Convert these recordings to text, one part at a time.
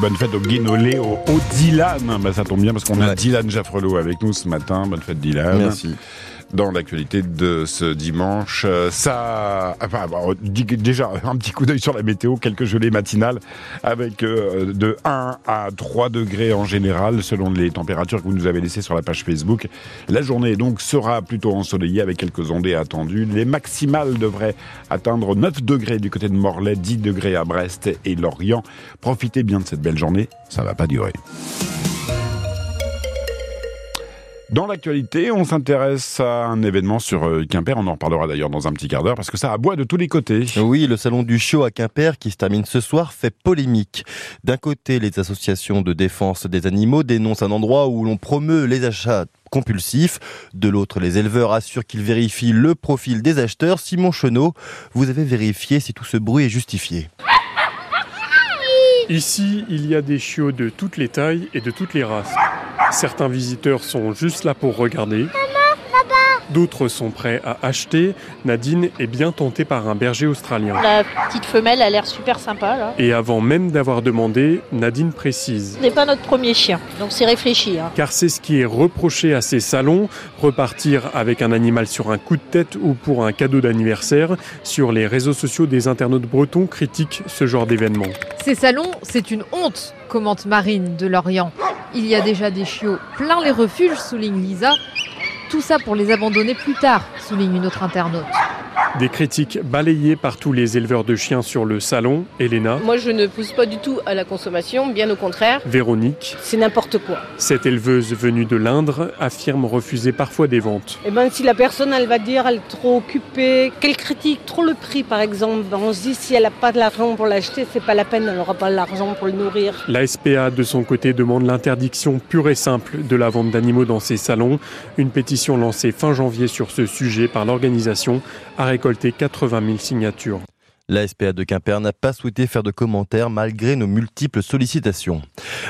bonne fête au Guénolé, au, au Dylan. Bah, ça tombe bien parce qu'on a Dylan Jaffrelot avec nous ce matin. Bonne fête Dylan. Merci dans l'actualité de ce dimanche. Euh, ça, enfin, déjà un petit coup d'œil sur la météo, quelques gelées matinales avec euh, de 1 à 3 degrés en général selon les températures que vous nous avez laissées sur la page Facebook. La journée donc sera plutôt ensoleillée avec quelques ondées attendues. Les maximales devraient atteindre 9 degrés du côté de Morlaix, 10 degrés à Brest et Lorient. Profitez bien de cette belle journée, ça va pas durer. Dans l'actualité, on s'intéresse à un événement sur euh, Quimper. On en reparlera d'ailleurs dans un petit quart d'heure parce que ça aboie de tous les côtés. Oui, le salon du chiot à Quimper qui se termine ce soir fait polémique. D'un côté, les associations de défense des animaux dénoncent un endroit où l'on promeut les achats compulsifs. De l'autre, les éleveurs assurent qu'ils vérifient le profil des acheteurs. Simon Chenot, vous avez vérifié si tout ce bruit est justifié. Ici, il y a des chiots de toutes les tailles et de toutes les races. Certains visiteurs sont juste là pour regarder. D'autres sont prêts à acheter. Nadine est bien tentée par un berger australien. La petite femelle a l'air super sympa là. Et avant même d'avoir demandé, Nadine précise. Ce n'est pas notre premier chien, donc c'est réfléchi. Hein. Car c'est ce qui est reproché à ces salons, repartir avec un animal sur un coup de tête ou pour un cadeau d'anniversaire. Sur les réseaux sociaux, des internautes bretons critiquent ce genre d'événement. Ces salons, c'est une honte, commente Marine de Lorient. Il y a déjà des chiots plein les refuges, souligne Lisa. Tout ça pour les abandonner plus tard, souligne une autre internaute. Des critiques balayées par tous les éleveurs de chiens sur le salon. Elena. Moi, je ne pousse pas du tout à la consommation, bien au contraire. Véronique. C'est n'importe quoi. Cette éleveuse venue de l'Indre affirme refuser parfois des ventes. Eh ben, si la personne, elle va dire, elle est trop occupée, qu'elle critique trop le prix, par exemple, ben, on se dit, si elle n'a pas de l'argent pour l'acheter, c'est pas la peine, elle n'aura pas l'argent pour le nourrir. La SPA, de son côté, demande l'interdiction pure et simple de la vente d'animaux dans ces salons. Une pétition lancée fin janvier sur ce sujet par l'organisation a récolté 80 000 signatures. La SPA de Quimper n'a pas souhaité faire de commentaires malgré nos multiples sollicitations.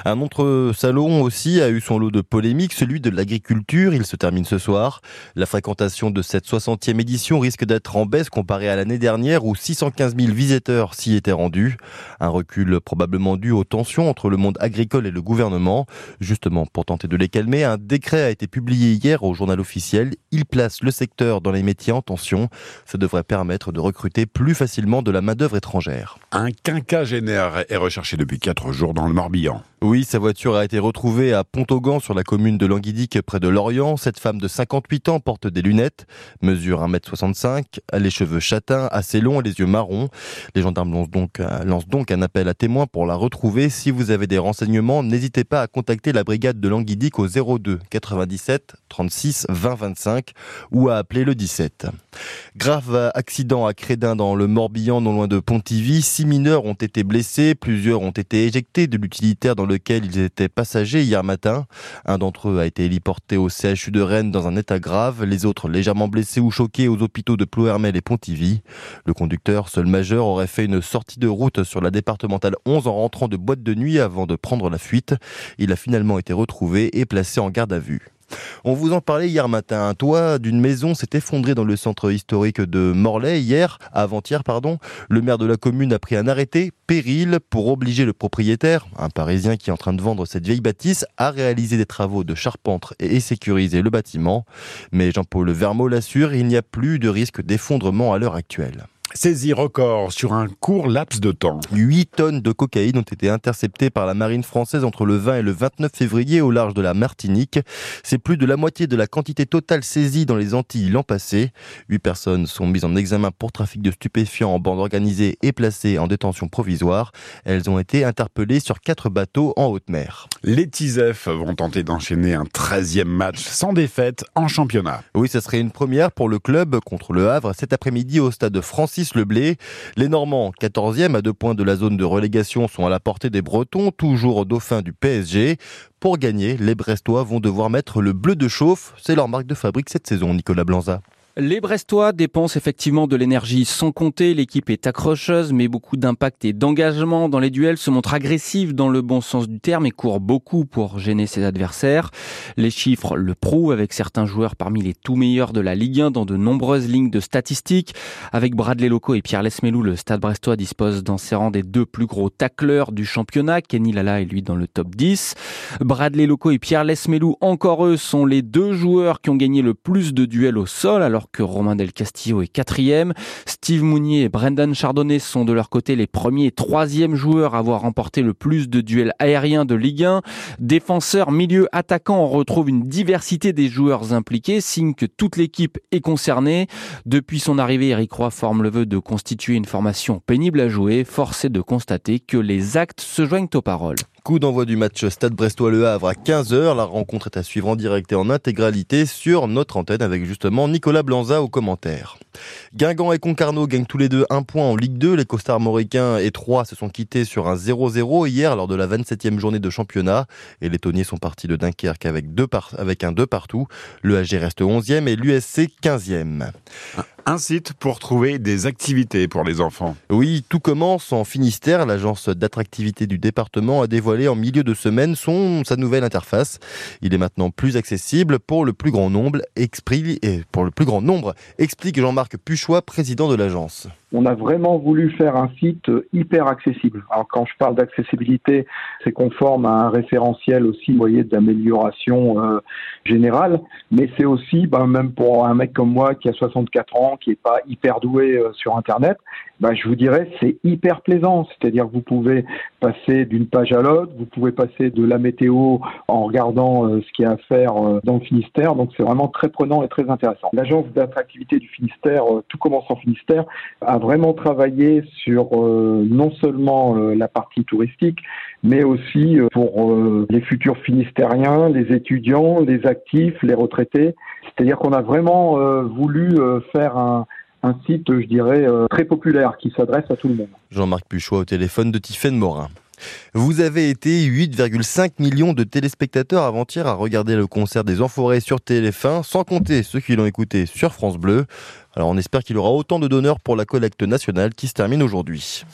Un autre salon aussi a eu son lot de polémiques, celui de l'agriculture. Il se termine ce soir. La fréquentation de cette 60e édition risque d'être en baisse comparée à l'année dernière où 615 000 visiteurs s'y étaient rendus. Un recul probablement dû aux tensions entre le monde agricole et le gouvernement. Justement, pour tenter de les calmer, un décret a été publié hier au journal officiel. Il place le secteur dans les métiers en tension. Ça devrait permettre de recruter plus facilement de de la main-d'œuvre étrangère. Un quinquagénaire est recherché depuis quatre jours dans le Morbihan. Oui, sa voiture a été retrouvée à Pont-Augan sur la commune de Languidic près de Lorient. Cette femme de 58 ans porte des lunettes, mesure 1m65, les cheveux châtains, assez longs et les yeux marrons. Les gendarmes lancent donc, lancent donc un appel à témoins pour la retrouver. Si vous avez des renseignements, n'hésitez pas à contacter la brigade de Languidic au 02 97 36 20 25 ou à appeler le 17. Grave accident à Crédin dans le Morbihan, non loin de Pontivy. Six mineurs ont été blessés, plusieurs ont été éjectés de l'utilitaire dans lequel ils étaient passagers hier matin. Un d'entre eux a été héliporté au CHU de Rennes dans un état grave, les autres légèrement blessés ou choqués aux hôpitaux de Ploermel et Pontivy. Le conducteur, seul majeur, aurait fait une sortie de route sur la départementale 11 en rentrant de boîte de nuit avant de prendre la fuite. Il a finalement été retrouvé et placé en garde à vue. On vous en parlait hier matin. Un toit d'une maison s'est effondré dans le centre historique de Morlaix hier, avant-hier, pardon. Le maire de la commune a pris un arrêté péril pour obliger le propriétaire, un Parisien qui est en train de vendre cette vieille bâtisse, à réaliser des travaux de charpente et sécuriser le bâtiment. Mais Jean-Paul Vermeau l'assure, il n'y a plus de risque d'effondrement à l'heure actuelle. Saisie record sur un court laps de temps. 8 tonnes de cocaïne ont été interceptées par la marine française entre le 20 et le 29 février au large de la Martinique. C'est plus de la moitié de la quantité totale saisie dans les Antilles l'an passé. 8 personnes sont mises en examen pour trafic de stupéfiants en bande organisée et placées en détention provisoire. Elles ont été interpellées sur 4 bateaux en haute mer. Les Tisef vont tenter d'enchaîner un 13e match sans défaite en championnat. Oui, ce serait une première pour le club contre le Havre cet après-midi au stade de Francis le blé. Les Normands, 14e à deux points de la zone de relégation, sont à la portée des Bretons, toujours au dauphin du PSG. Pour gagner, les Brestois vont devoir mettre le bleu de chauffe. C'est leur marque de fabrique cette saison, Nicolas Blanza. Les Brestois dépensent effectivement de l'énergie sans compter. L'équipe est accrocheuse, mais beaucoup d'impact et d'engagement dans les duels, se montre agressive dans le bon sens du terme et court beaucoup pour gêner ses adversaires. Les chiffres le prouvent avec certains joueurs parmi les tout meilleurs de la Ligue 1 dans de nombreuses lignes de statistiques. Avec Bradley Loco et Pierre Lesmelou, le Stade Brestois dispose dans ses rangs des deux plus gros tacleurs du championnat. Kenny Lala est lui dans le top 10. Bradley Loco et Pierre Lesmelou, encore eux, sont les deux joueurs qui ont gagné le plus de duels au sol que Romain Del Castillo est quatrième. Steve Mounier et Brendan Chardonnay sont de leur côté les premiers et troisièmes joueurs à avoir remporté le plus de duels aériens de Ligue 1. Défenseurs, milieu, attaquants, on retrouve une diversité des joueurs impliqués, signe que toute l'équipe est concernée. Depuis son arrivée, Eric Roy forme le vœu de constituer une formation pénible à jouer. Force est de constater que les actes se joignent aux paroles. Coup d'envoi du match Stade Brestois-Le Havre à 15h. La rencontre est à suivre en direct et en intégralité sur notre antenne avec justement Nicolas Blanza au commentaire. Guingamp et Concarneau gagnent tous les deux un point en Ligue 2. Les costards mauricains et Troyes se sont quittés sur un 0-0 hier lors de la 27e journée de championnat. Et les Tonniers sont partis de Dunkerque avec, deux avec un 2 partout. Le AG reste 11e et l'USC 15e. Un site pour trouver des activités pour les enfants. Oui, tout commence en Finistère. L'agence d'attractivité du département a dévoilé en milieu de semaine son, sa nouvelle interface. Il est maintenant plus accessible pour le plus grand nombre, explique, pour le plus grand nombre, explique Jean-Marc Puchois, président de l'agence on a vraiment voulu faire un site hyper accessible. Alors quand je parle d'accessibilité, c'est conforme à un référentiel aussi, vous voyez, d'amélioration euh, générale, mais c'est aussi, ben, même pour un mec comme moi qui a 64 ans, qui n'est pas hyper doué euh, sur Internet, ben, je vous dirais c'est hyper plaisant. C'est-à-dire que vous pouvez passer d'une page à l'autre, vous pouvez passer de la météo en regardant euh, ce qu'il y a à faire dans le Finistère, donc c'est vraiment très prenant et très intéressant. L'agence d'attractivité du Finistère, tout commence en Finistère, vraiment travaillé sur euh, non seulement euh, la partie touristique, mais aussi euh, pour les futurs finistériens, les étudiants, les actifs, les retraités. C'est-à-dire qu'on a vraiment voulu faire un, un site, je dirais, très populaire qui s'adresse à tout le monde. Jean-Marc Puchois au téléphone de Tiffaine Morin. Vous avez été 8,5 millions de téléspectateurs avant-hier à regarder le concert des Enfoirés sur TF1, sans compter ceux qui l'ont écouté sur France Bleu. Alors on espère qu'il y aura autant de donneurs pour la collecte nationale qui se termine aujourd'hui.